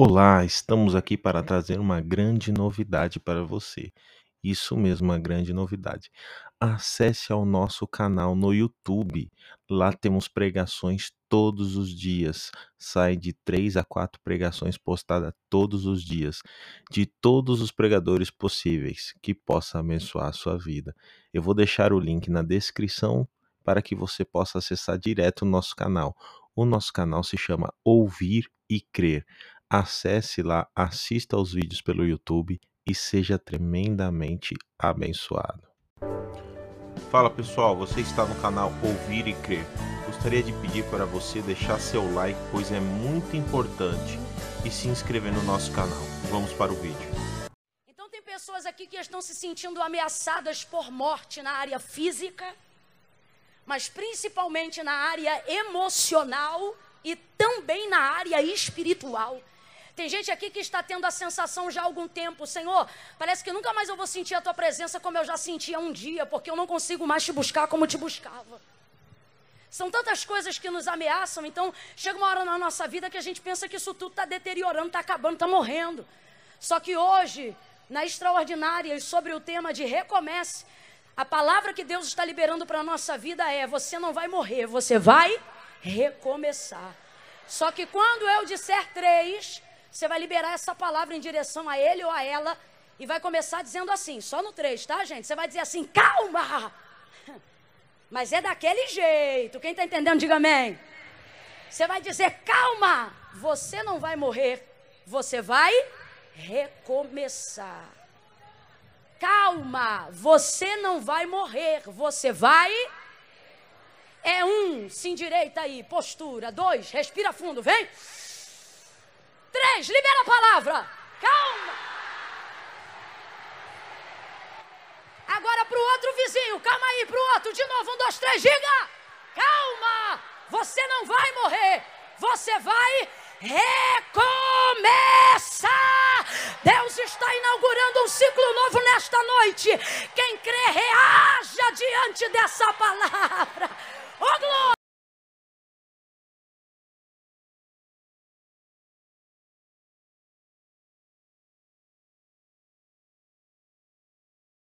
Olá, estamos aqui para trazer uma grande novidade para você. Isso mesmo, uma grande novidade. Acesse ao nosso canal no YouTube. Lá temos pregações todos os dias. Sai de três a quatro pregações postadas todos os dias, de todos os pregadores possíveis, que possa abençoar a sua vida. Eu vou deixar o link na descrição para que você possa acessar direto o nosso canal. O nosso canal se chama Ouvir e Crer. Acesse lá, assista aos vídeos pelo YouTube e seja tremendamente abençoado. Fala pessoal, você está no canal Ouvir e Crer. Gostaria de pedir para você deixar seu like, pois é muito importante, e se inscrever no nosso canal. Vamos para o vídeo. Então tem pessoas aqui que estão se sentindo ameaçadas por morte na área física, mas principalmente na área emocional e também na área espiritual. Tem gente aqui que está tendo a sensação já há algum tempo, Senhor, parece que nunca mais eu vou sentir a tua presença como eu já sentia um dia, porque eu não consigo mais te buscar como te buscava. São tantas coisas que nos ameaçam, então chega uma hora na nossa vida que a gente pensa que isso tudo está deteriorando, está acabando, está morrendo. Só que hoje, na extraordinária e sobre o tema de recomece, a palavra que Deus está liberando para a nossa vida é: você não vai morrer, você vai recomeçar. Só que quando eu disser três, você vai liberar essa palavra em direção a ele ou a ela e vai começar dizendo assim, só no 3, tá, gente? Você vai dizer assim, calma! Mas é daquele jeito. Quem está entendendo, diga amém. Você vai dizer, calma! Você não vai morrer, você vai recomeçar. Calma, você não vai morrer, você vai. É um, se endireita aí, postura. Dois, respira fundo, vem. Três, libera a palavra. Calma. Agora para o outro vizinho, calma aí, para o outro, de novo, um, dois, três, diga. Calma, você não vai morrer, você vai recomeçar. Deus está inaugurando um ciclo novo nesta noite. Quem crê, reaja diante dessa palavra.